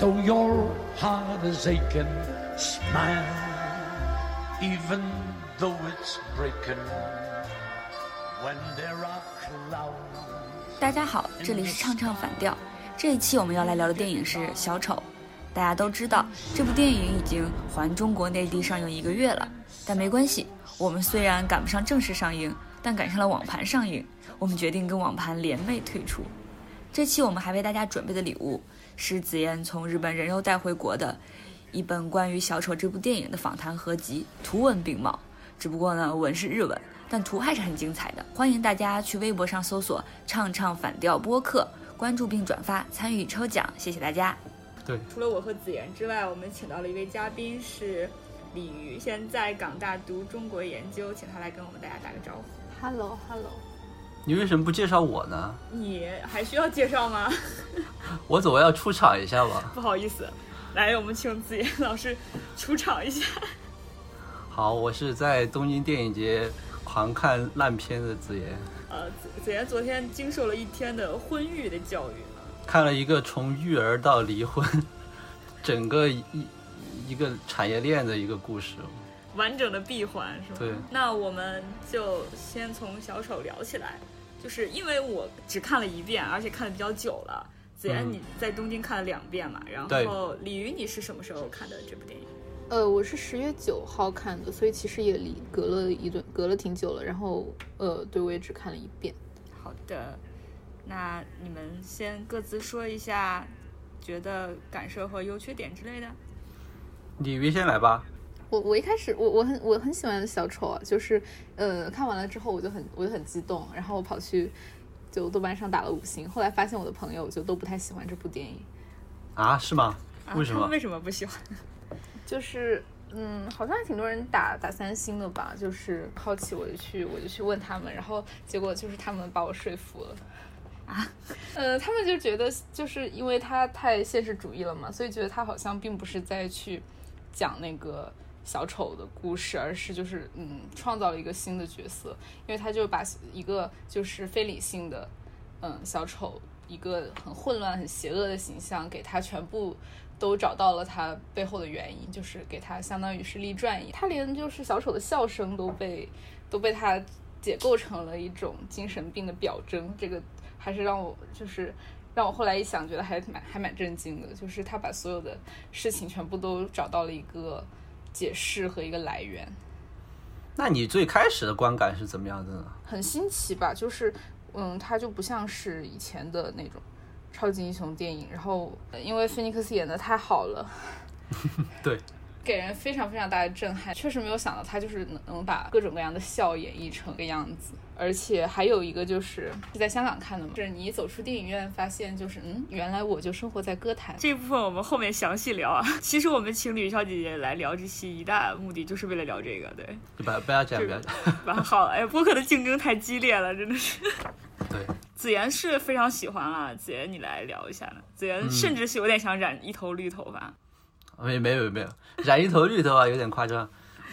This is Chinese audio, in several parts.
Though your heart is aching, smile, even though it's breaking. When there are clouds. 大家好，这里是唱唱反调。这一期我们要来聊的电影是《小丑》。大家都知道，这部电影已经环中国内地上映一个月了，但没关系，我们虽然赶不上正式上映，但赶上了网盘上映，我们决定跟网盘联袂退出。这期我们还为大家准备的礼物是子妍从日本人肉带回国的一本关于《小丑》这部电影的访谈合集，图文并茂。只不过呢，文是日文，但图还是很精彩的。欢迎大家去微博上搜索“唱唱反调播客”，关注并转发，参与抽奖。谢谢大家。对，除了我和子妍之外，我们请到了一位嘉宾是李瑜，现在港大读中国研究，请他来跟我们大家打个招呼。Hello，Hello，你为什么不介绍我呢？你还需要介绍吗？我总要出场一下吧。不好意思，来，我们请子妍老师出场一下。好，我是在东京电影节狂看烂片的子妍，呃，子子妍昨天经受了一天的婚育的教育，看了一个从育儿到离婚，整个一一个产业链的一个故事。完整的闭环是吗？对。那我们就先从小丑聊起来，就是因为我只看了一遍，而且看的比较久了。子妍嗯你在东京看了两遍嘛？然后李鱼你是什么时候看的这部电影？呃，我是十月九号看的，所以其实也离隔了一段，隔了挺久了。然后，呃，对我也只看了一遍。好的，那你们先各自说一下觉得感受和优缺点之类的。李鱼先来吧。我我一开始我我很我很喜欢小丑啊，就是呃看完了之后我就很我就很激动，然后我跑去就豆瓣上打了五星。后来发现我的朋友就都不太喜欢这部电影，啊，是吗？啊为什么为什么不喜欢？就是嗯，好像还挺多人打打三星的吧。就是好奇我就去我就去问他们，然后结果就是他们把我说服了。啊，呃，他们就觉得就是因为他太现实主义了嘛，所以觉得他好像并不是在去讲那个小丑的故事，而是就是嗯创造了一个新的角色，因为他就把一个就是非理性的嗯小丑一个很混乱、很邪恶的形象，给他全部都找到了他背后的原因，就是给他相当于是立传一样，他连就是小丑的笑声都被都被他解构成了一种精神病的表征，这个还是让我就是让我后来一想，觉得还蛮还蛮震惊的，就是他把所有的事情全部都找到了一个解释和一个来源，那你最开始的观感是怎么样的呢？很新奇吧？就是嗯，它就不像是以前的那种超级英雄电影，然后呃因为菲尼克斯演的太好了，对，给人非常非常大的震撼，确实没有想到他就是能能把各种各样的笑演绎成个样子，而且还有一个就是是在香港看的嘛，就是你一走出电影院发现就是嗯，原来我就生活在歌坛。这部分我们后面详细聊啊。其实我们情侣小姐姐来聊这期一大目的就是为了聊这个，对。不不要这样，不要这样。蛮好，哎，播客的竞争太激烈了，真的是。对，子妍是非常喜欢了，子妍你来聊一下呢。子妍嗯甚至是有点想染一头绿头发。没没有没有，染一头绿头发，有点夸张。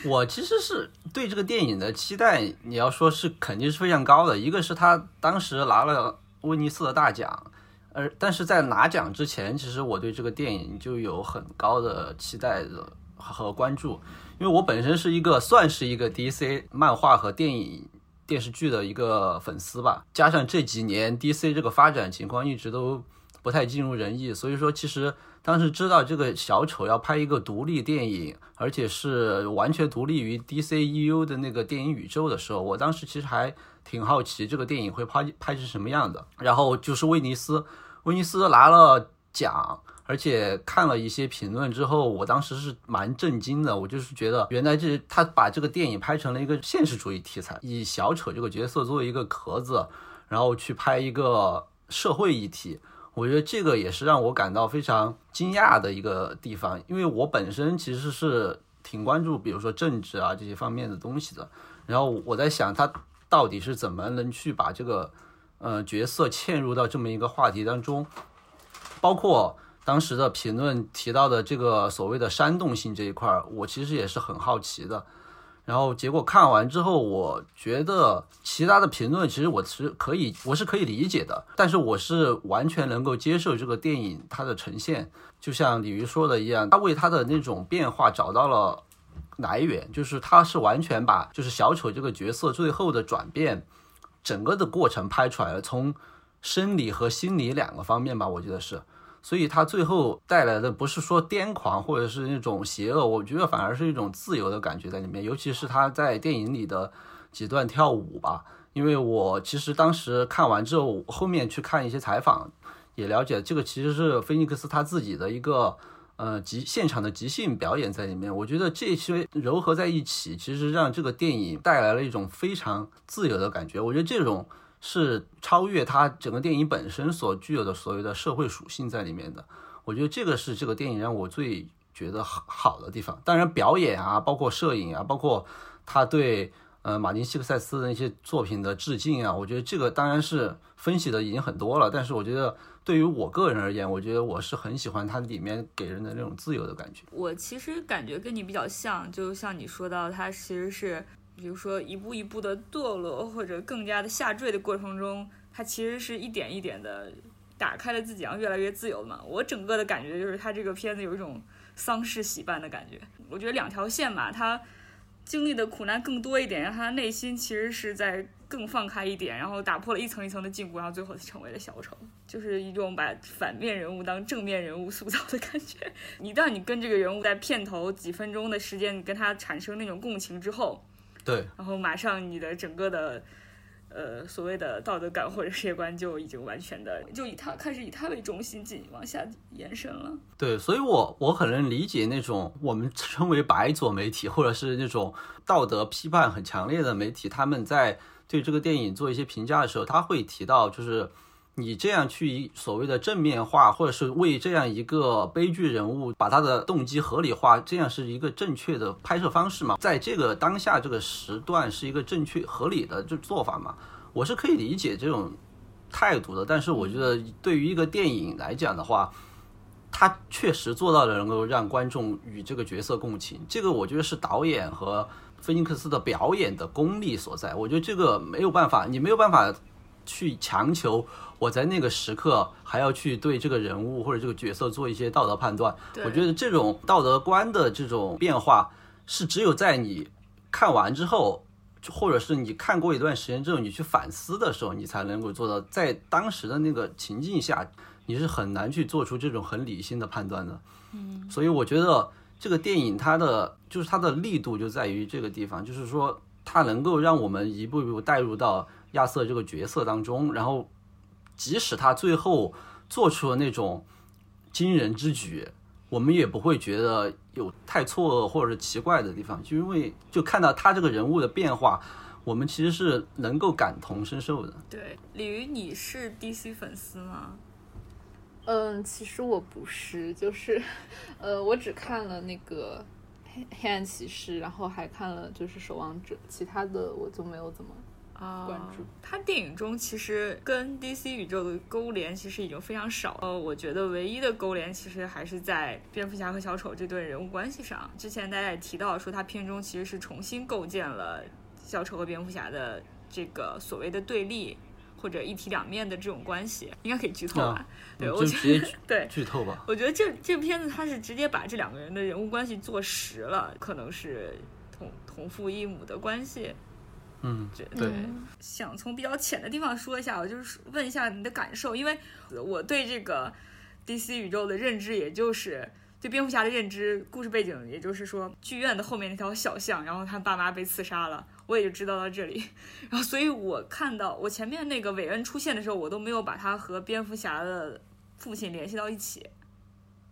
我其实是对这个电影的期待，你要说是肯定是非常高的。一个是他当时拿了威尼斯的大奖，而但是在拿奖之前，其实我对这个电影就有很高的期待的和关注，因为我本身是一个算是一个 DC 漫画和电影。电视剧的一个粉丝吧，加上这几年 DC 这个发展情况一直都不太尽如人意，所以说其实当时知道这个小丑要拍一个独立电影，而且是完全独立于 DCEU 的那个电影宇宙的时候，我当时其实还挺好奇这个电影会拍拍成什么样的。然后就是威尼斯，威尼斯拿了奖。而且看了一些评论之后，我当时是蛮震惊的。我就是觉得，原来这他把这个电影拍成了一个现实主义题材，以小丑这个角色作为一个壳子，然后去拍一个社会议题。我觉得这个也是让我感到非常惊讶的一个地方，因为我本身其实是挺关注，比如说政治啊这些方面的东西的。然后我在想，他到底是怎么能去把这个呃角色嵌入到这么一个话题当中，包括。当时的评论提到的这个所谓的煽动性这一块儿，我其实也是很好奇的。然后结果看完之后，我觉得其他的评论其实我是可以，我是可以理解的，但是我是完全能够接受这个电影它的呈现，就像李鱼说的一样，他为他的那种变化找到了来源，就是他是完全把就是小丑这个角色最后的转变，整个的过程拍出来了，从生理和心理两个方面吧，我觉得是。所以他最后带来的不是说癫狂或者是那种邪恶，我觉得反而是一种自由的感觉在里面。尤其是他在电影里的几段跳舞吧，因为我其实当时看完之后，后面去看一些采访，也了解这个其实是菲尼克斯他自己的一个呃即现场的即兴表演在里面。我觉得这些糅合在一起，其实让这个电影带来了一种非常自由的感觉。我觉得这种。是超越它整个电影本身所具有的所谓的社会属性在里面的，我觉得这个是这个电影让我最觉得好好的地方。当然，表演啊，包括摄影啊，包括他对呃马丁·西克塞斯的那些作品的致敬啊，我觉得这个当然是分析的已经很多了。但是我觉得对于我个人而言，我觉得我是很喜欢它里面给人的那种自由的感觉。我其实感觉跟你比较像，就像你说到，它其实是。比如说，一步一步的堕落，或者更加的下坠的过程中，他其实是一点一点的打开了自己，然后越来越自由嘛。我整个的感觉就是，他这个片子有一种丧事喜办的感觉。我觉得两条线嘛，他经历的苦难更多一点，让他内心其实是在更放开一点，然后打破了一层一层的禁锢，然后最后成为了小丑，就是一种把反面人物当正面人物塑造的感觉。一旦你跟这个人物在片头几分钟的时间，你跟他产生那种共情之后。对，然后马上你的整个的，呃，所谓的道德感或者世界观就已经完全的就以他开始以他为中心进往下延伸了。对，所以我我很能理解那种我们称为白左媒体或者是那种道德批判很强烈的媒体，他们在对这个电影做一些评价的时候，他会提到就是。你这样去所谓的正面化，或者是为这样一个悲剧人物把他的动机合理化，这样是一个正确的拍摄方式吗？在这个当下这个时段是一个正确合理的就做法吗？我是可以理解这种态度的，但是我觉得对于一个电影来讲的话，他确实做到了能够让观众与这个角色共情，这个我觉得是导演和菲尼克斯的表演的功力所在。我觉得这个没有办法，你没有办法去强求。我在那个时刻还要去对这个人物或者这个角色做一些道德判断，我觉得这种道德观的这种变化是只有在你看完之后，或者是你看过一段时间之后，你去反思的时候，你才能够做到。在当时的那个情境下，你是很难去做出这种很理性的判断的。嗯，所以我觉得这个电影它的就是它的力度就在于这个地方，就是说它能够让我们一步一步带入到亚瑟这个角色当中，然后。即使他最后做出了那种惊人之举，我们也不会觉得有太错愕或者是奇怪的地方，就因为就看到他这个人物的变化，我们其实是能够感同身受的。对，李鱼，你是 DC 粉丝吗？嗯，其实我不是，就是，呃，我只看了那个黑黑暗骑士，然后还看了就是守望者，其他的我就没有怎么。啊，关注他电影中其实跟 DC 宇宙的勾连其实已经非常少。呃，我觉得唯一的勾连其实还是在蝙蝠侠和小丑这对人物关系上。之前大家也提到说，他片中其实是重新构建了小丑和蝙蝠侠的这个所谓的对立或者一体两面的这种关系，应该可以剧透吧？对，我觉得 对剧透吧。我觉得这这片子他是直接把这两个人的人物关系做实了，可能是同同父异母的关系。嗯，对，想从比较浅的地方说一下，我就是问一下你的感受，因为我对这个 DC 宇宙的认知，也就是对蝙蝠侠的认知，故事背景，也就是说剧院的后面那条小巷，然后他爸妈被刺杀了，我也就知道到这里。然后，所以我看到我前面那个韦恩出现的时候，我都没有把他和蝙蝠侠的父亲联系到一起。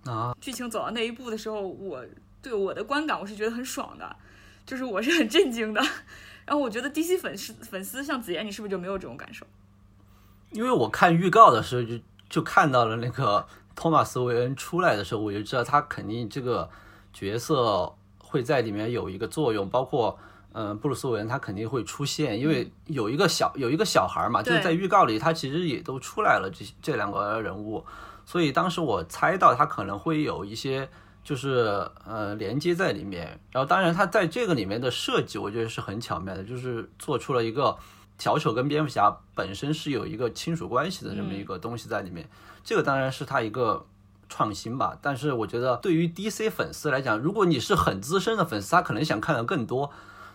啊，剧情走到那一步的时候，我对我的观感，我是觉得很爽的，就是我是很震惊的。然后我觉得 DC 粉丝粉丝像子妍，你是不是就没有这种感受？因为我看预告的时候就就看到了那个托马斯·韦恩出来的时候，我就知道他肯定这个角色会在里面有一个作用，包括嗯布鲁斯·韦恩他肯定会出现，因为有一个小有一个小孩嘛，就是在预告里他其实也都出来了这这两个人物，所以当时我猜到他可能会有一些就是呃连接在里面。然后当然它在这个里面的设计，我觉得是很巧妙的，就是做出了一个小丑跟蝙蝠侠本身是有一个亲属关系的这么一个东西在里面。这个当然是它一个创新吧。但是我觉得对于 DC 粉丝来讲，如果你是很资深的粉丝，他可能想看的更多。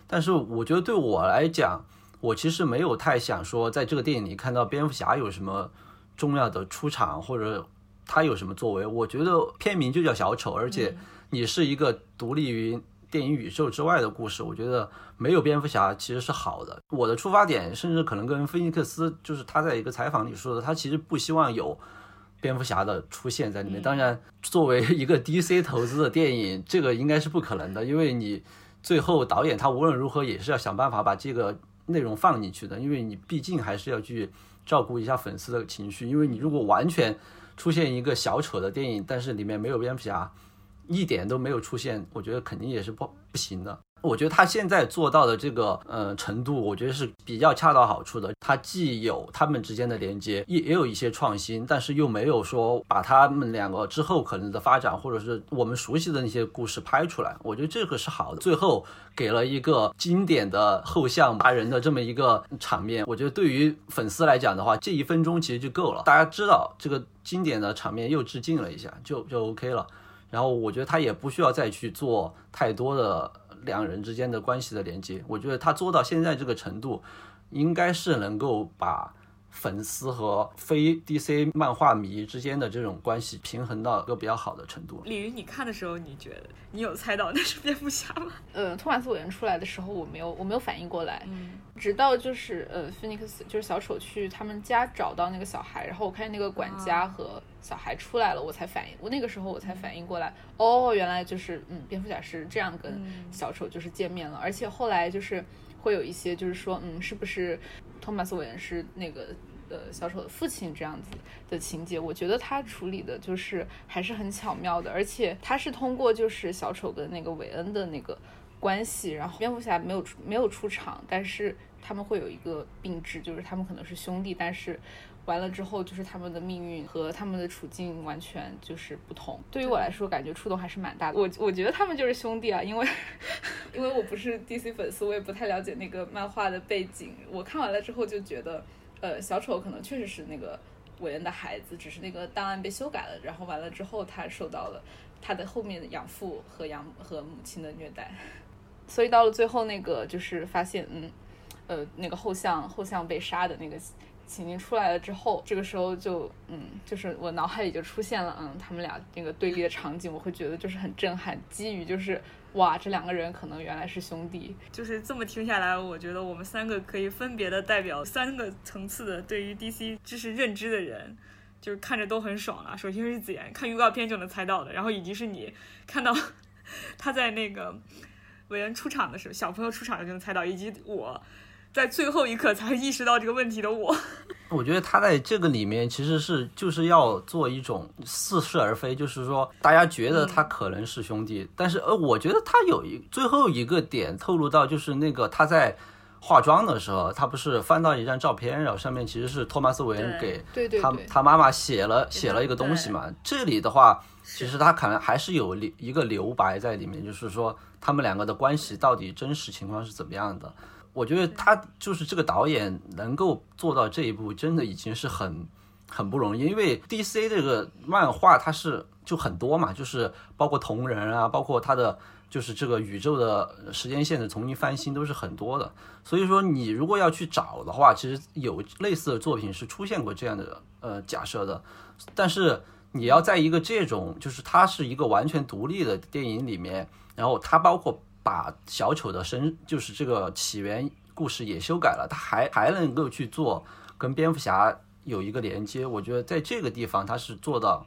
但是我觉得对我来讲，我其实没有太想说在这个电影里看到蝙蝠侠有什么重要的出场或者他有什么作为。我觉得片名就叫小丑，而且你是一个独立于电影宇宙之外的故事，我觉得没有蝙蝠侠其实是好的。我的出发点甚至可能跟菲尼克斯就是他在一个采访里说的，他其实不希望有蝙蝠侠的出现在里面。当然，作为一个 DC 投资的电影，这个应该是不可能的，因为你最后导演他无论如何也是要想办法把这个。内容放进去的，因为你毕竟还是要去照顾一下粉丝的情绪。因为你如果完全出现一个小丑的电影，但是里面没有蝙蝠侠，一点都没有出现，我觉得肯定也是不不行的。我觉得他现在做到的这个呃程度，我觉得是比较恰到好处的。他既有他们之间的连接，也也有一些创新，但是又没有说把他们两个之后可能的发展，或者是我们熟悉的那些故事拍出来。我觉得这个是好的。最后给了一个经典的后巷骂人的这么一个场面，我觉得对于粉丝来讲的话，这一分钟其实就够了。大家知道这个经典的场面又致敬了一下，就就 OK 了。然后我觉得他也不需要再去做太多的。两人之间的关系的连接，我觉得他做到现在这个程度，应该是能够把粉丝和非 DC 漫画迷之间的这种关系平衡到一个比较好的程度。李云，你看的时候，你觉得你有猜到那是蝙蝠侠吗？呃，托马斯韦恩出来的时候，我没有，我没有反应过来。嗯，直到就是呃，，Phoenix 就是小丑去他们家找到那个小孩，然后我看见那个管家和。小孩出来了，我才反应，我那个时候我才反应过来，哦，原来就是，嗯，蝙蝠侠是这样跟小丑就是见面了，而且后来就是会有一些就是说，嗯，是不是托马斯韦恩是那个呃小丑的父亲这样子的情节？我觉得他处理的就是还是很巧妙的，而且他是通过就是小丑跟那个韦恩的那个关系，然后蝙蝠侠没有没有出场，但是他们会有一个并置，就是他们可能是兄弟，但是。完了之后，就是他们的命运和他们的处境完全就是不同。对于我来说，感觉触动还是蛮大的。我我觉得他们就是兄弟啊，因为 因为我不是 DC 粉丝，我也不太了解那个漫画的背景。我看完了之后就觉得，呃，小丑可能确实是那个韦恩的孩子，只是那个档案被修改了，然后完了之后他受到了他的后面的养父和养和母亲的虐待，所以到了最后那个就是发现，嗯，呃，那个后巷后巷被杀的那个。情景出来了之后，这个时候就嗯，就是我脑海里就出现了嗯，他们俩那个对立的场景，我会觉得就是很震撼。基于就是哇，这两个人可能原来是兄弟。就是这么听下来，我觉得我们三个可以分别的代表三个层次的对于 DC 知识认知的人，就是看着都很爽啊。首先是子言，看预告片就能猜到的，然后以及是你看到他在那个韦恩出场的时候，小朋友出场就能猜到，以及我。在最后一刻才意识到这个问题的我，我觉得他在这个里面其实是就是要做一种似是而非，就是说大家觉得他可能是兄弟，但是呃，我觉得他有一最后一个点透露到，就是那个他在化妆的时候，他不是翻到一张照片，然后上面其实是托马斯韦恩给他他妈妈写了写了一个东西嘛。这里的话，其实他可能还是有留一个留白在里面，就是说他们两个的关系到底真实情况是怎么样的。我觉得他就是这个导演能够做到这一步，真的已经是很很不容易。因为 DC 这个漫画它是就很多嘛，就是包括同人啊，包括它的就是这个宇宙的时间线的重新翻新都是很多的。所以说你如果要去找的话，其实有类似的作品是出现过这样的呃假设的。但是你要在一个这种就是它是一个完全独立的电影里面，然后它包括。把小丑的身就是这个起源故事也修改了，他还还能够去做跟蝙蝠侠有一个连接。我觉得在这个地方他是做到，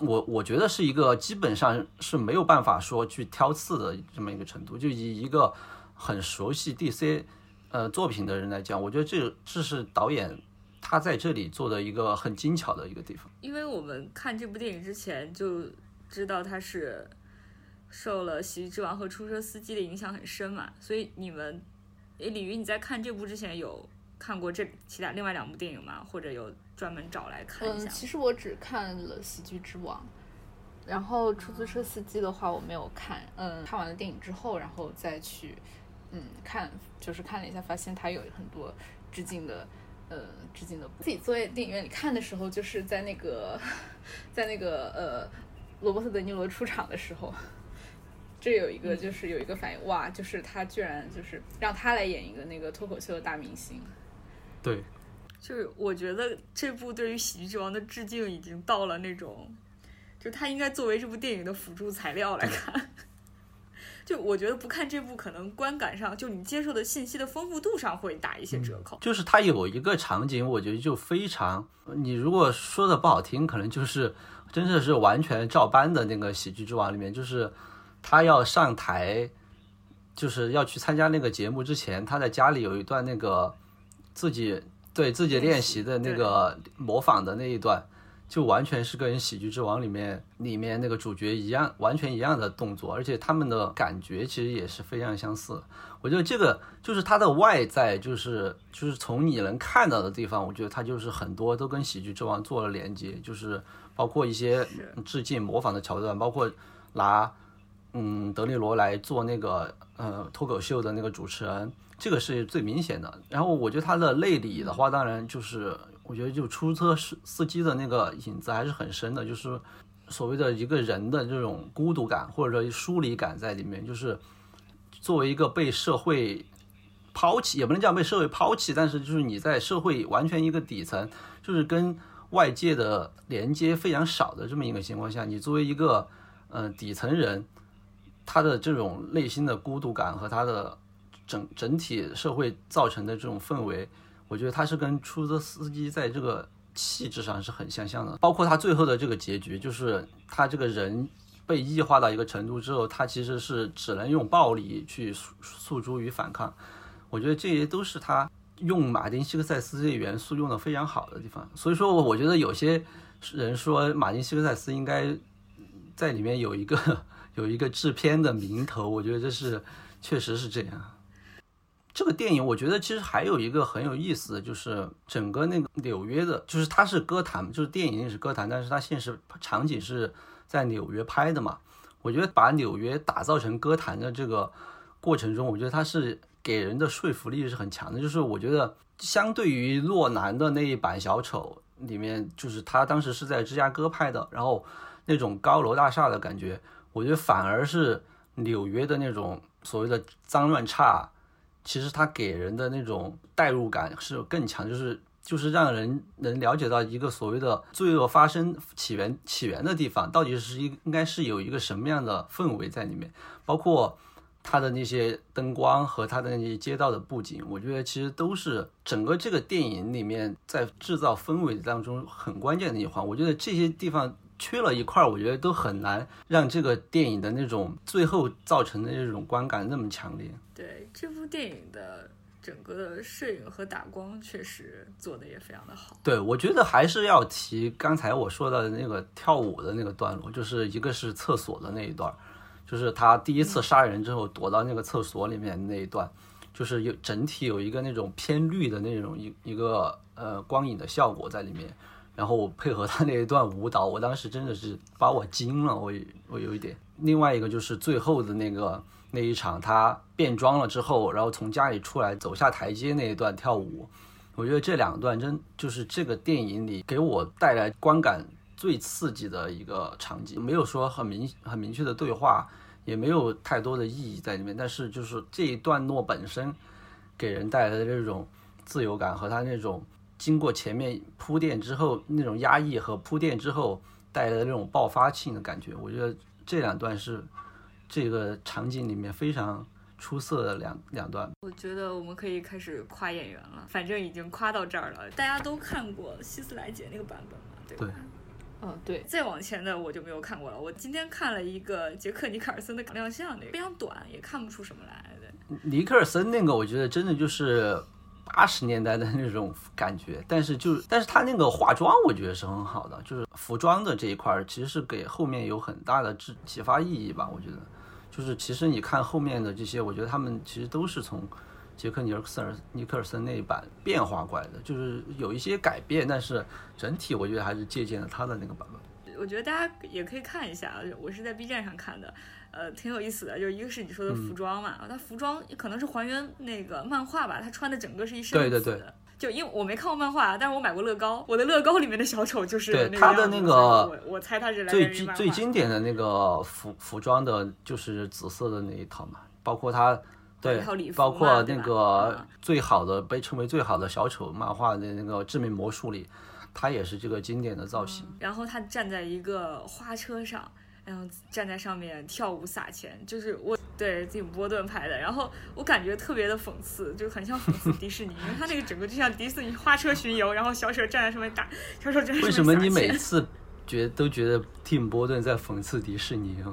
我我觉得是一个基本上是没有办法说去挑刺的这么一个程度。就以一个很熟悉 DC 呃作品的人来讲，我觉得这这是导演他在这里做的一个很精巧的一个地方。因为我们看这部电影之前就知道他是。受了《喜剧之王》和《出租车司机》的影响很深嘛，所以你们，诶，李云，你在看这部之前有看过这其他另外两部电影吗？或者有专门找来看一下？嗯，其实我只看了《喜剧之王》，然后出租车司机的话我没有看，嗯，看完了电影之后，然后再去，嗯，看就是看了一下，发现它有很多致敬的，呃，致敬的。自己坐在电影院里看的时候，就是在那个，在那个呃，罗伯特·德尼罗出场的时候，这有一个就是有一个反应，哇，就是他居然就是让他来演一个那个脱口秀的大明星。对，就是我觉得这部对于《喜剧之王》的致敬已经到了那种。就他应该作为这部电影的辅助材料来看，就我觉得不看这部可能观感上，就你接受的信息的丰富度上会打一些折扣。就是它有一个场景，我觉得就非常，你如果说的不好听，可能就是真的是完全照搬的那个《喜剧之王》里面，就是他要上台，就是要去参加那个节目之前，他在家里有一段那个自己对自己练习的那个模仿的那一段。就完全是跟《喜剧之王》里面里面那个主角一样，完全一样的动作，而且他们的感觉其实也是非常相似。我觉得这个就是他的外在，就是就是从你能看到的地方，我觉得他就是很多都跟《喜剧之王》做了连接，就是包括一些致敬、模仿的桥段，包括拿嗯德尼罗来做那个呃脱口秀的那个主持人，这个是最明显的。然后我觉得他的内里的话，当然就是。我觉得就出租车司司机的那个影子还是很深的，就是所谓的一个人的这种孤独感或者说疏离感在里面。就是作为一个被社会抛弃，也不能叫被社会抛弃，但是就是你在社会完全一个底层，就是跟外界的连接非常少的这么一个情况下，你作为一个嗯底层人，他的这种内心的孤独感和他的整整体社会造成的这种氛围。我觉得他是跟出租车司机在这个气质上是很相像的，包括他最后的这个结局，就是他这个人被异化到一个程度之后，他其实是只能用暴力去诉诉诸于反抗。我觉得这些都是他用马丁·西克塞斯这元素用的非常好的地方。所以说，我觉得有些人说马丁·西克塞斯应该在里面有一个有一个制片的名头，我觉得这是确实是这样。这个电影我觉得其实还有一个很有意思的，就是整个那个纽约的，就是它是歌坛，就是电影也是歌坛，但是它现实场景是在纽约拍的嘛。我觉得把纽约打造成歌坛的这个过程中，我觉得它是给人的说服力是很强的。就是我觉得相对于洛南的那一版小丑里面，就是他当时是在芝加哥拍的，然后那种高楼大厦的感觉，我觉得反而是纽约的那种所谓的脏乱差。其实它给人的那种代入感是更强，就是就是让人能了解到一个所谓的罪恶发生起源起源的地方，到底是一应该是有一个什么样的氛围在里面，包括它的那些灯光和它的那些街道的布景，我觉得其实都是整个这个电影里面在制造氛围当中很关键的一环。我觉得这些地方。缺了一块，我觉得都很难让这个电影的那种最后造成的这种观感那么强烈。对这部电影的整个的摄影和打光确实做的也非常的好。对，我觉得还是要提刚才我说到的那个跳舞的那个段落，就是一个是厕所的那一段，就是他第一次杀人之后躲到那个厕所里面那一段，就是有整体有一个那种偏绿的那种一一个呃光影的效果在里面。然后我配合他那一段舞蹈，我当时真的是把我惊了，我我有一点。另外一个就是最后的那个那一场，他变装了之后，然后从家里出来走下台阶那一段跳舞，我觉得这两段真就是这个电影里给我带来观感最刺激的一个场景。没有说很明很明确的对话，也没有太多的意义在里面，但是就是这一段落本身给人带来的这种自由感和他那种。经过前面铺垫之后，那种压抑和铺垫之后带来的那种爆发性的感觉，我觉得这两段是这个场景里面非常出色的两两段。我觉得我们可以开始夸演员了，反正已经夸到这儿了，大家都看过希斯莱杰那个版本嘛，对吧？嗯，对。再往前的我就没有看过了。我今天看了一个杰克尼克尔森的亮相，那个非常短，也看不出什么来。对尼克尔森那个，我觉得真的就是。八十年代的 那种感觉，但是就是但是他那个化妆，我觉得是很好的，就是服装的这一块，其实是给后面有很大的启启发意义吧。我觉得，就是其实你看后面的这些，我觉得他们其实都是从杰克尼尔克尔尼克尔森那一版变化过来的，就是有一些改变，但是整体我觉得还是借鉴了他的那个版本。我觉得大家也可以看一下，我是在 B 站上看的，呃，挺有意思的。就是一个是你说的服装嘛，他服装可能是还原那个漫画吧，他穿的整个是一身对对对。就因为我没看过漫画，但是我买过乐高，我的乐高里面的小丑就是对他的那个，我我猜他是最最经典的那个服服装的就是紫色的那一套嘛，包括他对，包括那个最好的被称为最好的小丑漫画的那个致命魔术里，他也是这个经典的造型。然后他站在一个花车上。然后站在上面跳舞撒钱，就是我对蒂姆·波顿拍的。然后我感觉特别的讽刺，就很像讽刺迪士尼，因为他那个整个就像迪士尼花车巡游，然后小丑站在上面打，小丑站在上面为什么你每次觉都觉得蒂姆·波顿在讽刺迪士尼啊？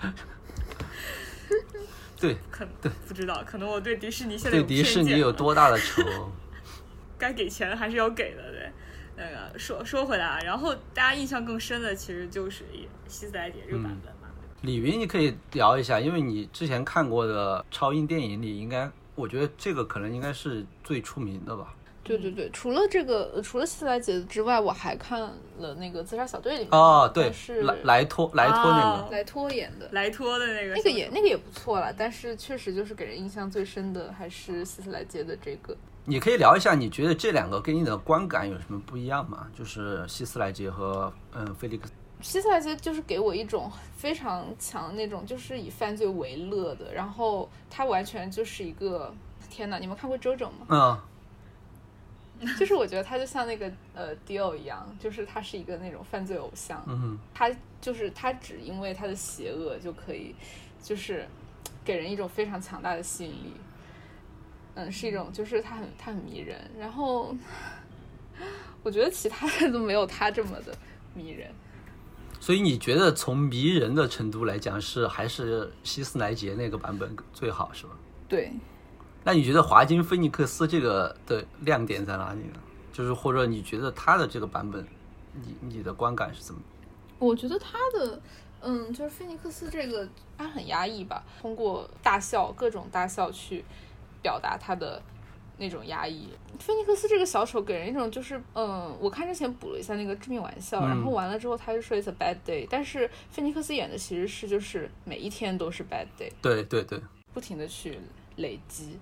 对，可对不知道，可能我对迪士尼现在对迪士尼有多大的仇？该给钱还是要给的，对。那个说说回来啊，然后大家印象更深的其实就是西斯莱杰这个版本嘛。李云，你可以聊一下，因为你之前看过的超英电影里，应该我觉得这个可能应该是最出名的吧。对对对，除了这个，除了西斯莱杰之外，我还看了那个自杀小队里面哦，对，是莱莱托莱托那个莱托演的，莱托的那个那个也那个也不错了，但是确实就是给人印象最深的还是西斯莱杰的这个。你可以聊一下，你觉得这两个给你的观感有什么不一样吗？就是希斯莱杰和嗯菲利克斯。希斯莱杰就是给我一种非常强那种，就是以犯罪为乐的，然后他完全就是一个天哪！你们看过周周吗？嗯，就是我觉得他就像那个呃迪奥一样，就是他是一个那种犯罪偶像。嗯，他就是他只因为他的邪恶就可以，就是给人一种非常强大的吸引力。嗯，是一种，就是他很他很迷人，然后我觉得其他的都没有他这么的迷人。所以你觉得从迷人的程度来讲，是还是希斯莱杰那个版本最好，是吧？对。那你觉得华金菲尼克斯这个的亮点在哪里呢？就是或者你觉得他的这个版本，你你的观感是怎么？我觉得他的，嗯，就是菲尼克斯这个他很压抑吧，通过大笑各种大笑去。表达他的那种压抑。菲尼克斯这个小丑给人一种就是，嗯，我看之前补了一下那个致命玩笑，然后完了之后他就说 it's a bad day，但是菲尼克斯演的其实是就是每一天都是 bad day，对对对，不停的去累积，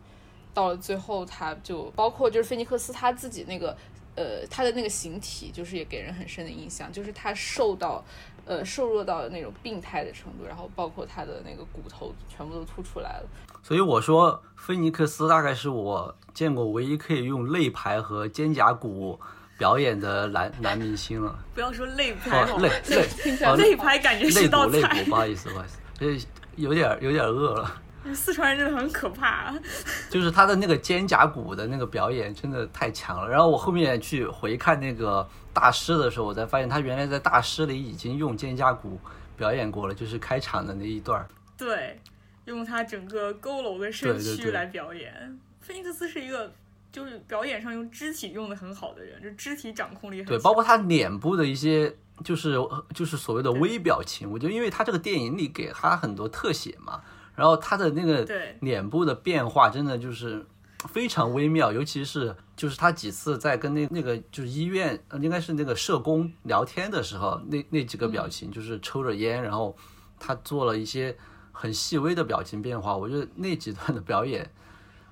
到了最后他就包括就是菲尼克斯他自己那个，呃，他的那个形体就是也给人很深的印象，就是他瘦到。呃，瘦弱到那种病态的程度，然后包括他的那个骨头全部都凸出来了。所以我说，菲尼克斯大概是我见过唯一可以用肋排和肩胛骨表演的男男明星了。不要说肋排，肋肋肋排感觉是道菜。肋骨，不好意思，不好意思，呃，有点有点饿了。四川人真的很可怕，就是他的那个肩胛骨的那个表演真的太强了。然后我后面去回看那个大师的时候，我才发现他原来在大师里已经用肩胛骨表演过了，就是开场的那一段对，用他整个佝偻的身躯来表演。菲尼克斯是一个就是表演上用肢体用的很好的人，就肢体掌控力很。对，包括他脸部的一些就是就是所谓的微表情，我觉得因为他这个电影里给他很多特写嘛。然后他的那个脸部的变化真的就是非常微妙，尤其是就是他几次在跟那那个就是医院应该是那个社工聊天的时候，那那几个表情就是抽着烟，然后他做了一些很细微的表情变化。我觉得那几段的表演，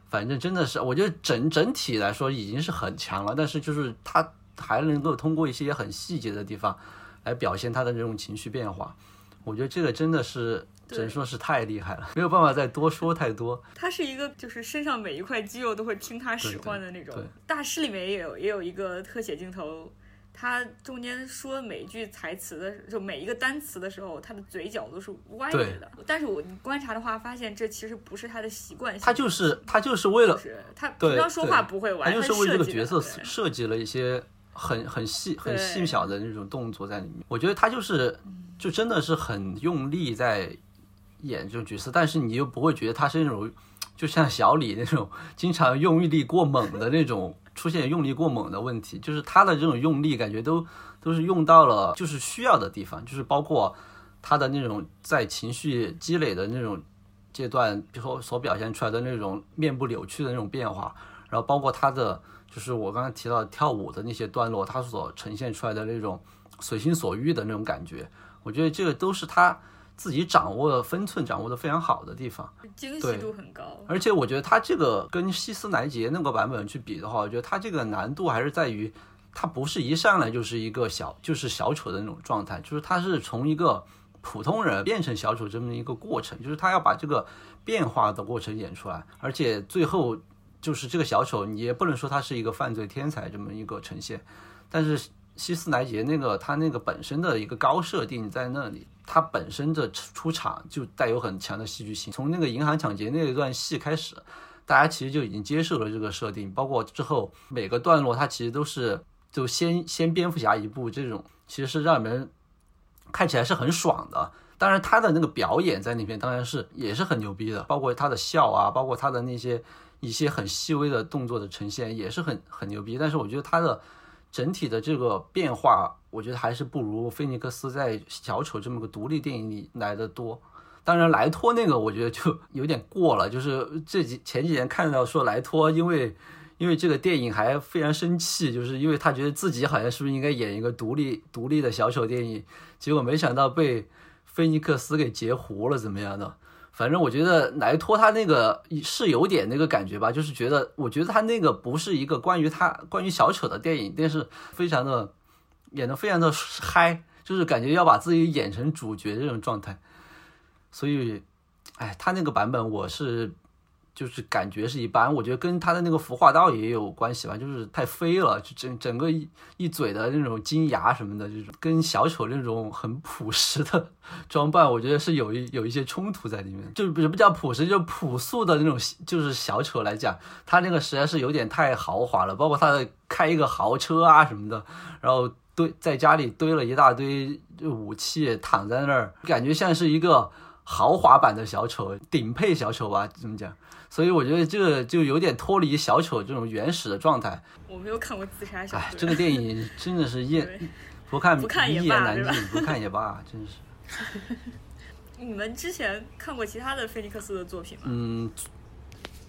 反正真的是我觉得整整体来说已经是很强了，但是就是他还能够通过一些很细节的地方来表现他的这种情绪变化。我觉得这个真的是。只能说是太厉害了，没有办法再多说太多。他是一个，就是身上每一块肌肉都会听他使唤的那种。大师里面也有也有一个特写镜头，他中间说每一句台词的，就每一个单词的时候，他的嘴角都是歪着的。但是我观察的话，发现这其实不是他的习惯性。他就是他就是为了他平常说话不会歪，他就是为这个角色设计了一些很很细很细小的那种动作在里面。我觉得他就是就真的是很用力在。演这种角色，但是你又不会觉得他是那种，就像小李那种经常用力过猛的那种，出现用力过猛的问题，就是他的这种用力感觉都都是用到了就是需要的地方，就是包括他的那种在情绪积累的那种阶段，比如说所表现出来的那种面部扭曲的那种变化，然后包括他的就是我刚才提到跳舞的那些段落，他所呈现出来的那种随心所欲的那种感觉，我觉得这个都是他自己掌握的分寸掌握的非常好的地方。精细度很高。而且我觉得他这个跟希斯莱杰那个版本去比的话，我觉得他这个难度还是在于，他不是一上来就是一个小就是小丑的那种状态，就是他是从一个普通人变成小丑这么一个过程，就是他要把这个变化的过程演出来，而且最后。就是这个小丑，你也不能说他是一个犯罪天才这么一个呈现，但是希斯莱杰那个他那个本身的一个高设定在那里，他本身的出场就带有很强的戏剧性。从那个银行抢劫那一段戏开始，大家其实就已经接受了这个设定，包括之后每个段落，它其实都是就先先蝙蝠侠一步这种，其实是让人看起来是很爽的。当然他的那个表演在那边当然是也是很牛逼的，包括他的笑啊，包括他的那些。一些很细微的动作的呈现也是很很牛逼，但是我觉得他的整体的这个变化，我觉得还是不如菲尼克斯在小丑这么个独立电影里来的多。当然，莱托那个我觉得就 有点过了，就是这几前几年看到说莱托因为因为这个电影还非常生气，就是因为他觉得自己好像是不是应该演一个独立独立的小丑电影，结果没想到被菲尼克斯给截胡了，怎么样的？反正我觉得莱托他那个是有点那个感觉吧，就是觉得，我觉得他那个不是一个关于他关于小丑的电影，但是非常的演的非常的嗨，就是感觉要把自己演成主角这种状态，所以，哎，他那个版本我是。就是感觉是一般，我觉得跟他的那个服化道也有关系吧，就是太飞了，就整整个一一嘴的那种金牙什么的，就是跟小丑那种很朴实的装扮，我觉得是有一有一些冲突在里面。就什么叫朴实，就朴素的那种，就是小丑来讲，他那个实在是有点太豪华了，包括他的开一个豪车啊什么的，然后堆在家里堆了一大堆武器，躺在那儿，感觉像是一个豪华版的小丑，顶配小丑吧，怎么讲？所以我觉得这个就有点脱离小丑这种原始的状态。我没有看过《自杀小哎》。这个电影真的是一不看不看一言难尽，不看也罢，真是。你们之前看过其他的菲尼克斯的作品吗？嗯，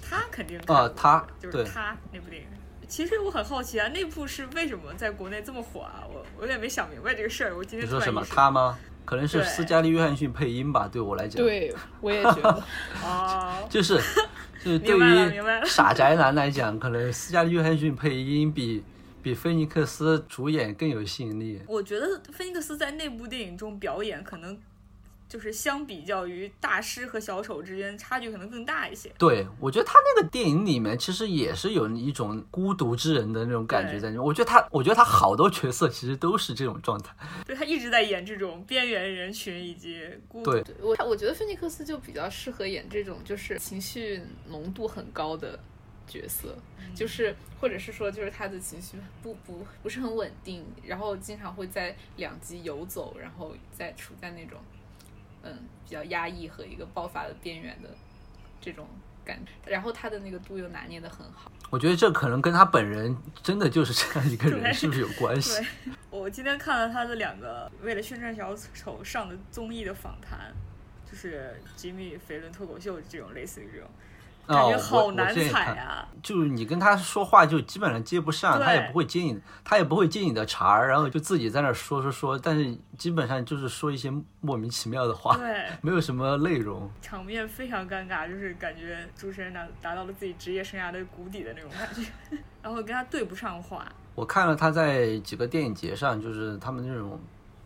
他肯定啊，他就是他那部电影。其实我很好奇啊，那部是为什么在国内这么火啊？我我有点没想明白这个事儿。我今天你说什么？他吗？可能是斯嘉丽·约翰逊配音吧，对我来讲。对，我也觉得。哦。就是。就是对于傻宅男来讲，可能斯嘉丽·约翰逊配音比比菲尼克斯主演更有吸引力。我觉得菲尼克斯在那部电影中表演可能。就是相比较于大师和小丑之间差距可能更大一些。对，我觉得他那个电影里面其实也是有一种孤独之人的那种感觉在里面。我觉得他，我觉得他好多角色其实都是这种状态。对他一直在演这种边缘人群以及孤独。对，我我觉得菲尼克斯就比较适合演这种就是情绪浓度很高的角色，就是或者是说就是他的情绪不不不是很稳定，然后经常会在两极游走，然后再处在那种。嗯，比较压抑和一个爆发的边缘的这种感觉，然后他的那个度又拿捏的很好。我觉得这可能跟他本人真的就是这样一个人，是不是有关系？我今天看了他的两个为了宣传小丑上的综艺的访谈，就是吉米·肥伦脱口秀这种类似于这种。感觉好难踩啊！就是你跟他说话就基本上接不上，他也不会接你，他也不会接你的茬儿，然后就自己在那说说说，但是基本上就是说一些莫名其妙的话，对，没有什么内容，场面非常尴尬，就是感觉主持人达达到了自己职业生涯的谷底的那种感觉，然后跟他对不上话。我看了他在几个电影节上，就是他们那种。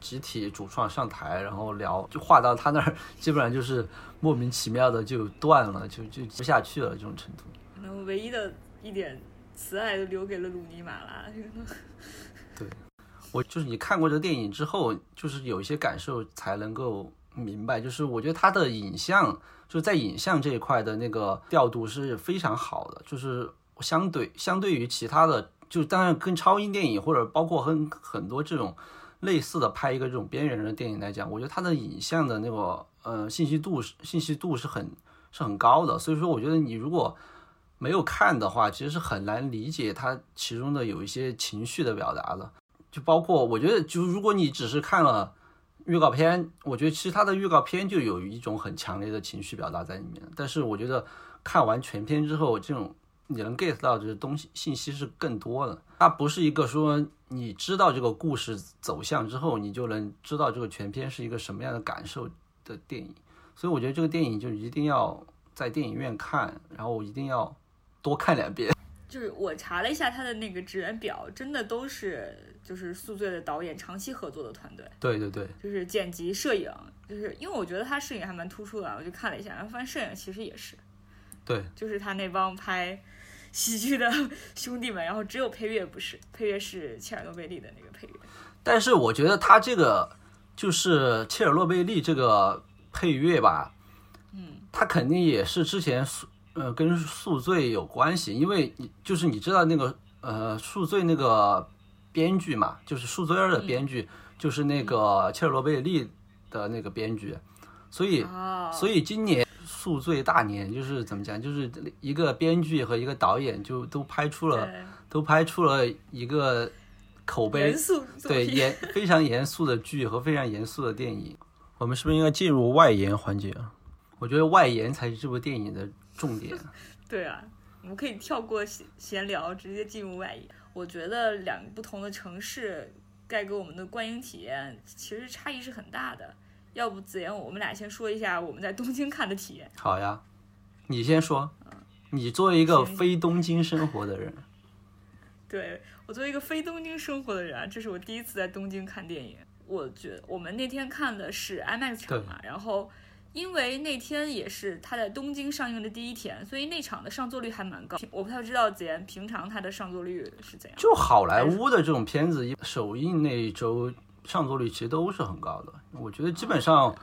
集体主创上台，然后聊，就话到他那儿，基本上就是莫名其妙的就断了，就就不下去了这种程度。可能唯一的一点慈爱都留给了鲁尼马拉。对，我就是你看过这个电影之后，就是有一些感受才能够明白，就是我觉得他的影像，就是在影像这一块的那个调度是非常好的，就是相对相对于其他的，就当然跟超英电影或者包括很很多这种。类似的拍一个这种边缘人的电影来讲，我觉得它的影像的那个呃信息度是信息度是很是很高的，所以说我觉得你如果没有看的话，其实是很难理解它其中的有一些情绪的表达的。就包括我觉得，就如果你只是看了预告片，我觉得其实它的预告片就有一种很强烈的情绪表达在里面。但是我觉得看完全片之后，这种你能 get 到的东西信息是更多的。它不是一个说你知道这个故事走向之后，你就能知道这个全片是一个什么样的感受的电影。所以我觉得这个电影就一定要在电影院看，然后一定要多看两遍。就是我查了一下他的那个职员表，真的都是就是宿醉的导演长期合作的团队。对对对，就是剪辑、摄影，就是因为我觉得他摄影还蛮突出的，我就看了一下，然后发现摄影其实也是，对，就是他那帮拍喜剧的 兄弟们，然后只有配乐不是，配乐是切尔诺贝利的那个配乐。但是我觉得他这个就是切尔诺贝利这个配乐吧，嗯，他肯定也是之前宿呃跟宿醉有关系，因为你就是你知道那个呃宿醉那个编剧嘛，就是宿醉二的编剧、就是那个切尔诺贝利的那个编剧，所以、哦，所以今年宿醉大年就是怎么讲，就是一个编剧和一个导演就都拍出了都拍出了一个口碑严肃对 严非常严肃的剧和非常严肃的电影。我们是不是应该进入外延环节啊？我觉得外延才是这部电影的重点。对啊，我们可以跳过闲闲聊，直接进入外延。我觉得两个不同的城市带给我们的观影体验其实差异是很大的。要不子言，我们俩先说一下我们在东京看的体验。好呀，你先说。你作为一个非东京生活的人，对我作为一个非东京生活的人啊，这是我第一次在东京看电影。我觉得我们那天看的是 IMAX 场嘛，然后因为那天也是它在东京上映的第一天，所以那场的上座率还蛮高。我不太知道子言平常他的上座率是怎样。就好莱坞的这种片子，首映那一周上座率其实都是很高的。我觉得基本上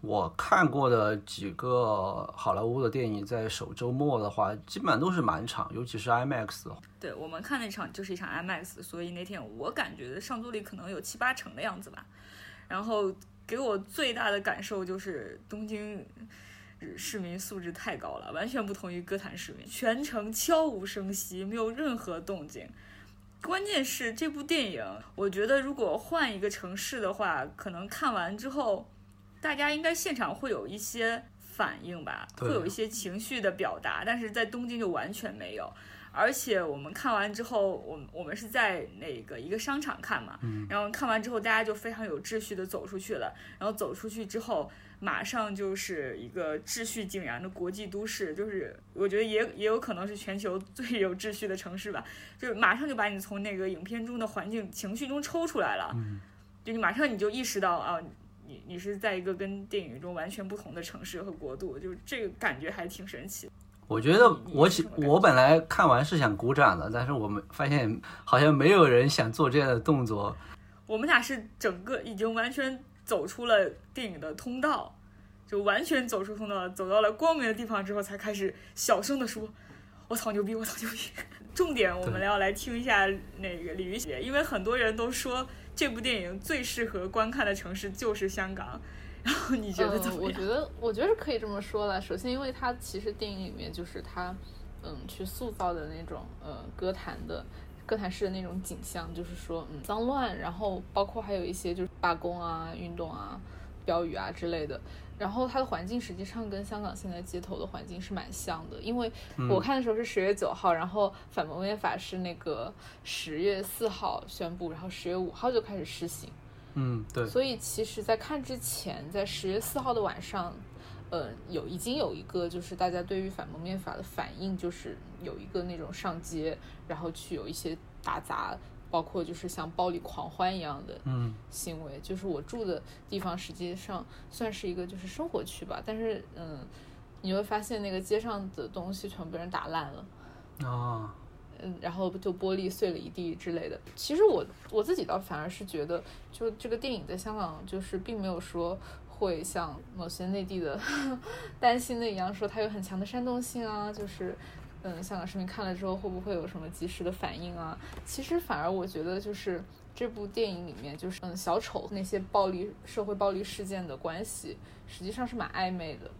我看过的几个好莱坞的电影，在首周末的话，基本上都是满场，尤其是 IMAX。对我们看那场就是一场 IMAX，所以那天我感觉上座率可能有七八成的样子吧。然后给我最大的感受就是东京市民素质太高了，完全不同于歌坛市民，全程悄无声息，没有任何动静。关键是这部电影，我觉得如果换一个城市的话，可能看完之后，大家应该现场会有一些反应吧，会有一些情绪的表达，但是在东京就完全没有。而且我们看完之后，我们我们是在那个一个商场看嘛，然后看完之后，大家就非常有秩序的走出去了。然后走出去之后，马上就是一个秩序井然的国际都市，就是我觉得也也有可能是全球 最有秩序的城市吧。就是马上就把你从那个影片中的环境情绪中抽出来了，就你马上你就意识到啊，你你是在一个跟电影中完全不同的城市和国度，就是这个感觉还挺神奇。我觉得我喜我本来看完是想鼓掌的，但是我们发现好像没有人想做这样的动作。我们俩是整个已经完全走出了电影的通道，就完全走出通道，走到了光明的地方之后，才开始小声的说：“我操牛逼，我操牛逼！” 重点我们要来听一下那个李玉姐，因为很多人都说这部电影最适合观看的城市就是香港，然后你觉得怎嗯，么样？我觉得，我觉得是可以这么说了。首先，因为它其实电影里面就是它，嗯，去塑造的那种呃歌坛的歌坛式的那种景象，就是说嗯脏乱，然后包括还有一些就是罢工啊、运动啊、标语啊之类的。然后它的环境实际上跟香港现在街头的环境是蛮像的，因为我看的时候是十月九号，然后反蒙面法是那个十月四号宣布，然后十月五号就开始施行。嗯，对，所以其实，在看之前，在十月四号的晚上，呃，有已经有一个就是大家对于反蒙面法的反应，就是有一个那种上街，然后去有一些打砸，包括就是像暴力狂欢一样的嗯行为。就是我住的地方实际上算是一个就是生活区吧，但是嗯，你会发现那个街上的东西全部被人打烂了。啊，嗯，然后就玻璃碎了一地之类的。其实我我自己倒反而是觉得，就这个电影在香港就是并没有说会像某些内地的 担心的一样，说它有很强的煽动性啊，就是。嗯，香港市民看了之后会不会有什么及时的反应啊？其实反而我觉得就是这部电影里面，就是嗯小丑那些暴力社会暴力事件的关系，实际上是蛮暧昧的。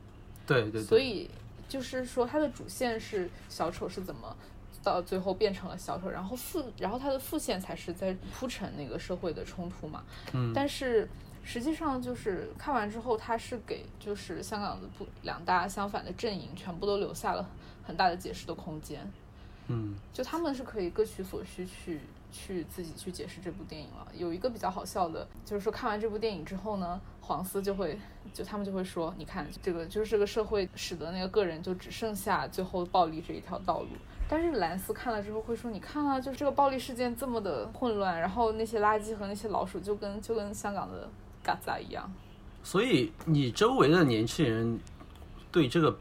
对对对，所以就是说，它的主线是小丑是怎么到最后变成了小丑，然后副，然后它的副线才是在铺陈那个社会的冲突嘛。嗯，但是实际上就是看完之后，它是给就是香港的不两大相反的阵营全部都留下了很大的解释的空间。嗯，就他们是可以各取所需去去自己去解释这部电影了。有一个比较好笑的，就是说看完这部电影之后呢，黄丝就会就他们就会说，你看这个就是这个社会使得那个个人就只剩下最后暴力这一条道路。但是蓝斯看了之后会说，你看啊，就是这个暴力事件这么的混乱，然后那些垃圾和那些老鼠就跟就跟香港的嘎子一样。所以你周围的年轻人对这个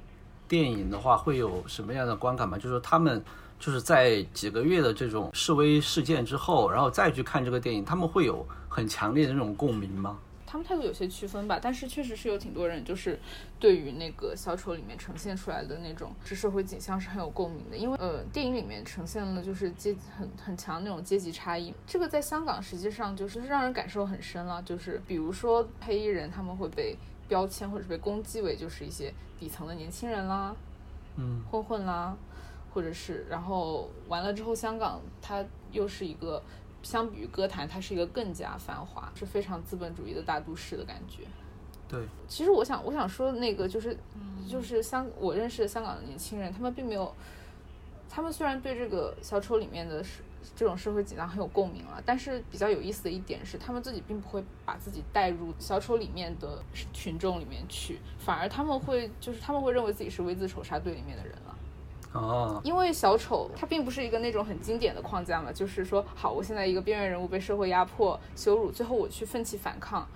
电影的话会有什么样的观感吗？就是他们就是在几个月的这种示威事件之后，然后再去看这个电影，他们会有很强烈的那种共鸣吗？他们态度有些区分吧，但是确实是有挺多人就是对于那个小丑里面呈现出来的那种是社会景象是很有共鸣的，因为呃电影里面呈现了就是阶很很强那种阶级差异，这个在香港实际上就是让人感受很深了，就是比如说黑衣人他们会被标签或者是被攻击为就是一些底层的年轻人啦，嗯，混混啦，或者是然后完了之后香港它又是一个。相比于歌坛，它是一个更加繁华，是非常资本主义的大都市的感觉。对，其实我想，我想说那个就是，就是香我认识的香港的年轻人，他们并没有，他们虽然对这个小丑里面的这种社会紧张很有共鸣了，但是比较有意思的一点是，他们自己并不会把自己带入小丑里面的群众里面去，反而他们会就是他们会认为自己是 V 字仇杀队里面的人了。哦，因为小丑他并不是一个那种很经典的框架嘛，就是说，好，我现在一个边缘人物被社会压迫、羞辱，最后我去奋起反抗。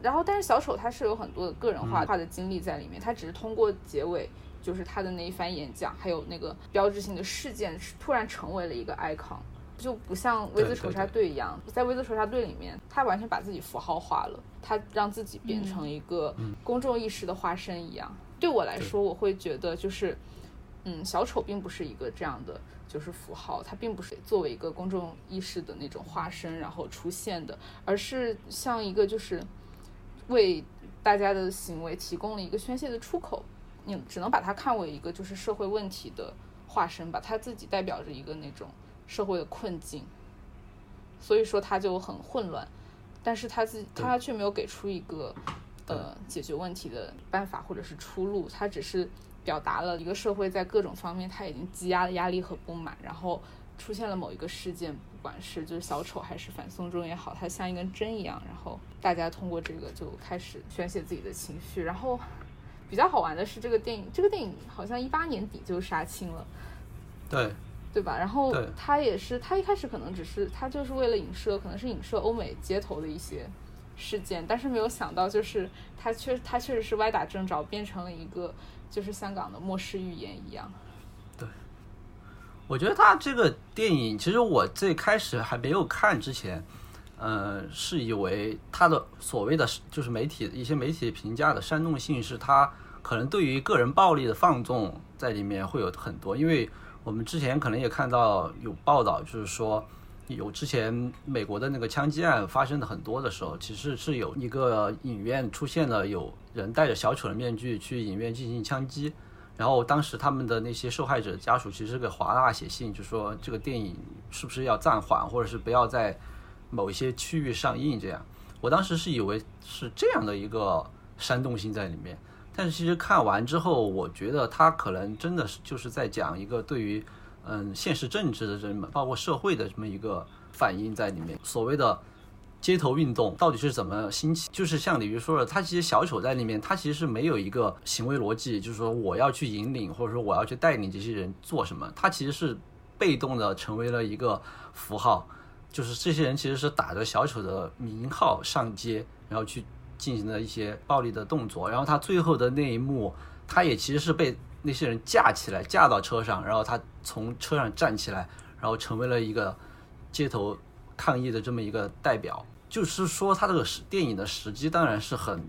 然后，但是小丑他是有很多的个人化化的经历在里面，他只是通过结尾，就是他的那一番演讲，还有那个标志性的事件，突然成为了一个 icon，就不像《威兹仇杀队》一样，在《威兹仇杀队》里面，他完全把自己符号化了，他让自己变成一个公众意识的化身一样。对我来说，我会觉得就是。嗯，小丑并不是一个这样的，就是符号，它并不是作为一个公众意识的那种化身然后出现的，而是像一个就是为大家的行为提供了一个宣泄的出口。你只能把它看为一个就是社会问题的化身吧，它自己代表着一个那种社会的困境，所以说它就很混乱，但是他自他却没有给出一个呃解决问题的办法或者是出路，他只是。表达了一个社会在各种方面他已经积压的压力和不满，然后出现了某一个事件，不管是就是小丑还是反送中也好，它像一根针一样，然后大家通过这个就开始宣泄自己的情绪。然后比较好玩的是，这个电影这个电影好像一八年底就杀青了，对对吧？然后他也是他一开始可能只是他就是为了影射，可能是影射欧美街头的一些事件，但是没有想到就是他确他确实是歪打正着，变成了一个。就是香港的末世预言一样。对，我觉得他这个电影，其实我最开始还没有看之前，呃，是以为他的所谓的就是媒体一些媒体评价的煽动性，是他可能对于个人暴力的放纵在里面会有很多，因为我们之前可能也看到有报道，就是说。有之前美国的那个枪击案发生的很多的时候，其实是有一个影院出现了有人戴着小丑的面具去影院进行枪击，然后当时他们的那些受害者家属其实给华纳写信，就说这个电影是不是要暂缓，或者是不要再某一些区域上映这样。我当时是以为是这样的一个煽动性在里面，但是其实看完之后，我觉得他可能真的是就是在讲一个对于。嗯，现实政治的这么，包括社会的这么一个反应在里面。所谓的街头运动到底是怎么兴起？就是像李鱼说的，他其实小丑在里面，他其实是没有一个行为逻辑，就是说我要去引领，或者说我要去带领这些人做什么。他其实是被动的成为了一个符号，就是这些人其实是打着小丑的名号上街，然后去进行了一些暴力的动作。然后他最后的那一幕，他也其实是被。那些人架起来，架到车上，然后他从车上站起来，然后成为了一个街头抗议的这么一个代表。就是说，他这个时电影的时机当然是很，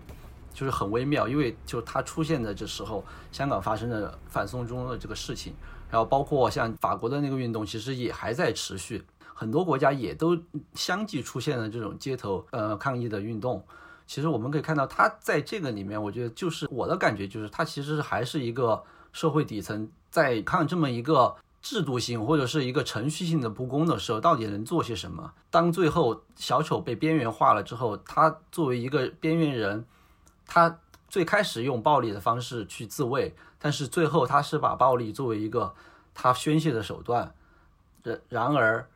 就是很微妙，因为就他出现的这时候，香港发生的反送中的这个事情，然后包括像法国的那个运动，其实也还在持续，很多国家也都相继出现了这种街头呃抗议的运动。其实我们可以看到，他在这个里面，我觉得就是我的感觉就是，他其实还是一个。社会底层在看这么一个制度性或者是一个程序性的不公的时候，到底能做些什么？当最后小丑被边缘化了之后，他作为一个边缘人，他最开始用暴力的方式去自卫，但是最后他是把暴力作为一个他宣泄的手段。然然而，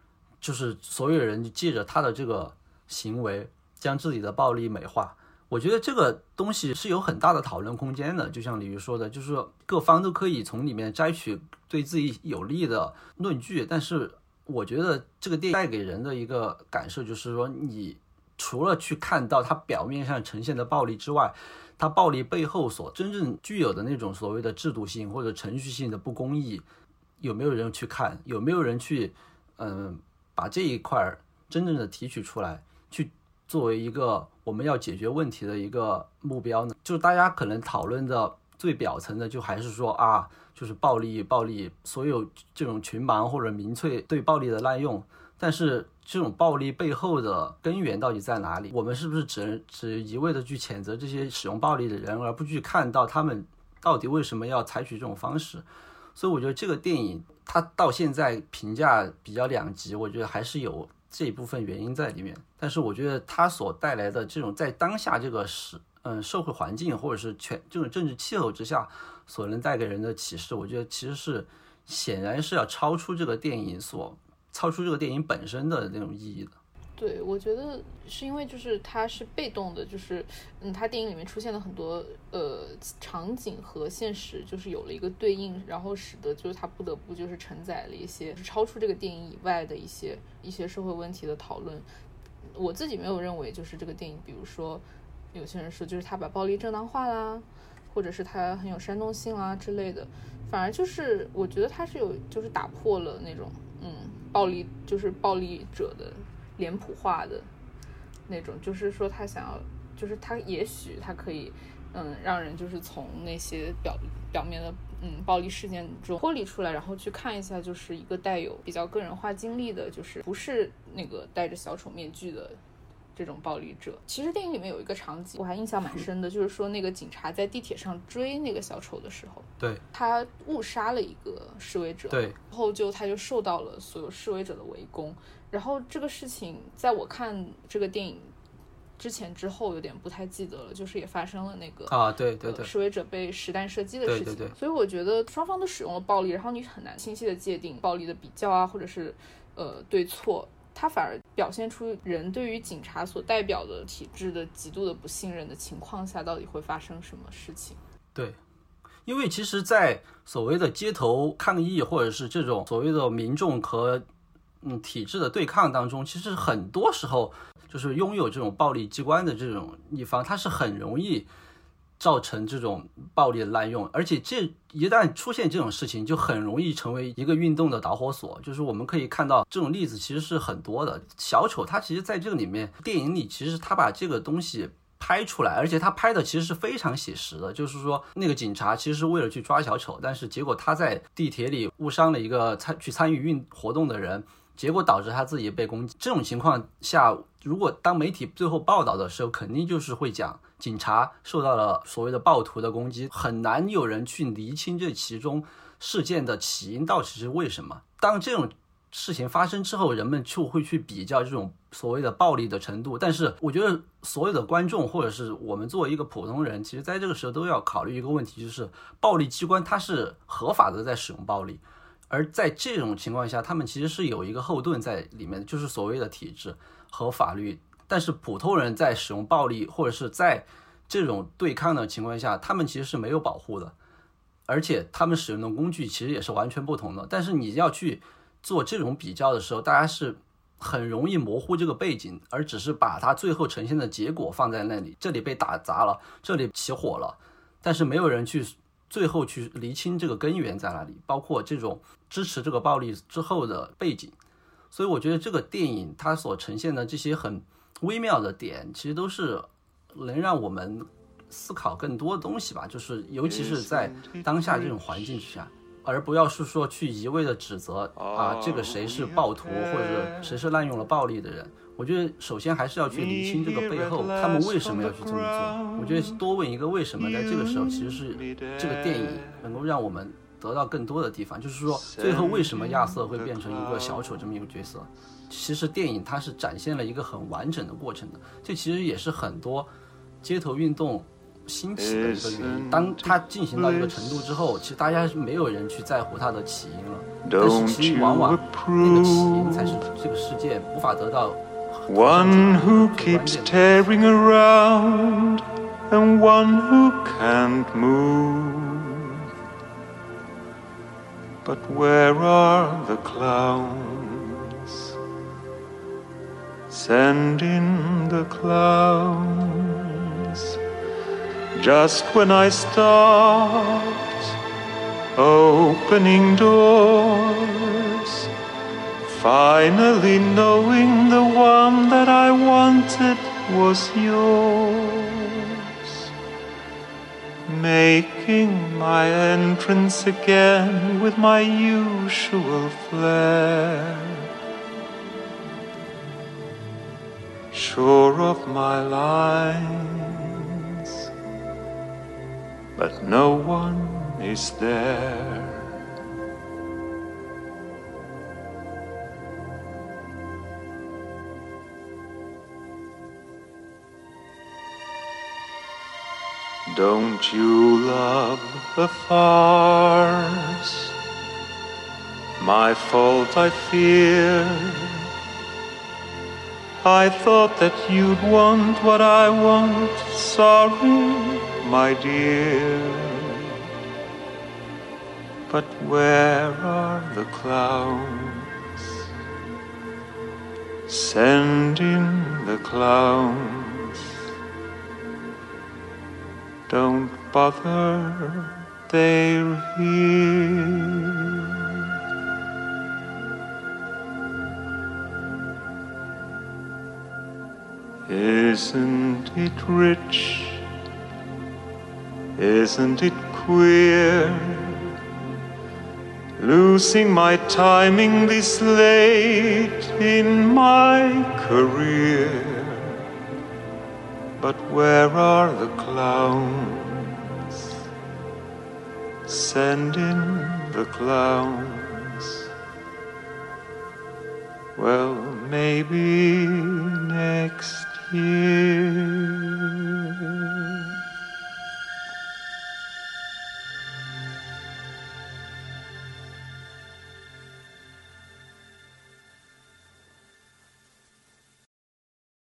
就是所有人借着他的这个行为，将自己的暴力美化。我觉得这个东西是有很大的讨论空间的。就像李玉说的，就是各方都可以从里面摘取对自己有利的论据。但是，我觉得这个电影带给人的一个感受就是说，你除了去看到它表面上呈现的暴力之外，它暴力背后所真正具有的那种所谓的制度性或者程序性的不公义。有没有人去看？有没有人去，嗯，把这一块儿真正的提取出来，去作为一个我们要解决问题的一个目标呢？就是大家可能讨论的最表层的，就还是说啊，就是暴力，暴力，所有这种群盲或者民粹对暴力的滥用。但是这种暴力背后的根源到底在哪里？我们是不是只只一味的去谴责这些使用暴力的人，而不去看到他们到底为什么要采取这种方式？所以我觉得这个电影他到现在评价比较两极，我觉得还是有这一部分原因在里面。但是我觉得他所带来的这种在当下这个时嗯社会环境或者是全这种政治气候之下所能带给人的启示，我觉得其实是显然是要超出这个电影所超出这个电影本身的那种意义的。对，我觉得是因为就是它是被动的，就是嗯，它电影里面出现了很多呃场景和现实，就是有了一个对应，然后使得就是它不得不就是承载了一些超出这个电影以外的一些一些社会问题的讨论。我自己没有认为就是这个电影，比如说有些人说就是他把暴力正当化啦，或者是他很有煽动性啦之类的，反而就是我觉得他是有就是打破了那种嗯暴力就是暴力者的。脸谱化的那种，就是说他想要，就是他也许他可以，嗯，让人就是从那些表表面的嗯暴力事件中脱离出来，然后去看一下，就是一个带有比较个人化经历的，就是不是那个戴着小丑面具的。这种暴力者，其实电影里面有一个场景，我还印象蛮深的，就是说那个警察在地铁上追那个小丑的时候，对，他误杀了一个示威者，对，然后就他就受到了所有示威者的围攻，然后这个事情在我看这个电影之前之后有点不太记得了，就是也发生了那个啊，对对对，示威者被实弹射击的事情，对对对，所以我觉得双方都使用了暴力，然后你很难清晰的界定暴力的比较啊，或者是呃对错。他反而表现出人对于警察所代表的体制的极度的不信任的情况下，到底会发生什么事情？对，因为其实，在所谓的街头抗议或者是这种所谓的民众和嗯体制的对抗当中，其实很多时候就是拥有这种暴力机关的这种一方，他是很容易。造成这种暴力的滥用，而且这一旦出现这种事情，就很容易成为一个运动的导火索。就是我们可以看到这种例子其实是很多的。小丑他其实在这个里面电影里，其实他把这个东西拍出来，而且他拍的其实是非常写实的。就是说那个警察其实是为了去抓小丑，但是结果他在地铁里误伤了一个参去参与运活动的人。结果导致他自己被攻击。这种情况下，如果当媒体最后报道的时候，肯定就是会讲警察受到了所谓的暴徒的攻击，很难有人去厘清这其中事件的起因到底是为什么。当这种事情发生之后，人们就会去比较这种所谓的暴力的程度。但是，我觉得所有的观众或者是我们作为一个普通人，其实在这个时候都要考虑一个问题，就是暴力机关它是合法的在使用暴力。而在这种情况下，他们其实是有一个后盾在里面，就是所谓的体制和法律。但是普通人在使用暴力或者是在这种对抗的情况下，他们其实是没有保护的，而且他们使用的工具其实也是完全不同的。但是你要去做这种比较的时候，大家是很容易模糊这个背景，而只是把它最后呈现的结果放在那里。这里被打砸了，这里起火了，但是没有人去。最后去厘清这个根源在哪里，包括这种支持这个暴力之后的背景，所以我觉得这个电影它所呈现的这些很微妙的点，其实都是能让我们思考更多的东西吧。就是尤其是在当下这种环境之下，而不要是说去一味的指责啊，这个谁是暴徒，或者谁是滥用了暴力的人。我觉得首先还是要去理清这个背后，他们为什么要去这么做。我觉得多问一个为什么，在这个时候其实是这个电影能够让我们得到更多的地方。就是说，最后为什么亚瑟会变成一个小丑这么一个角色？其实电影它是展现了一个很完整的过程的。这其实也是很多街头运动兴起的一个原因。当它进行到一个程度之后，其实大家是没有人去在乎它的起因了。但是其实往往那个起因才是这个世界无法得到。One who keeps tearing around and one who can't move. But where are the clowns? Send in the clowns. Just when I start opening doors finally knowing the one that I wanted was yours. Making my entrance again with my usual flair. Sure of my lines, but no one is there. Don't you love the farce? My fault, I fear. I thought that you'd want what I want. Sorry, my dear. But where are the clowns? Send in the clowns. Don't bother, they're here. Isn't it rich? Isn't it queer? Losing my timing this late in my career. But where are the clowns? Send in the clowns. Well, maybe next year.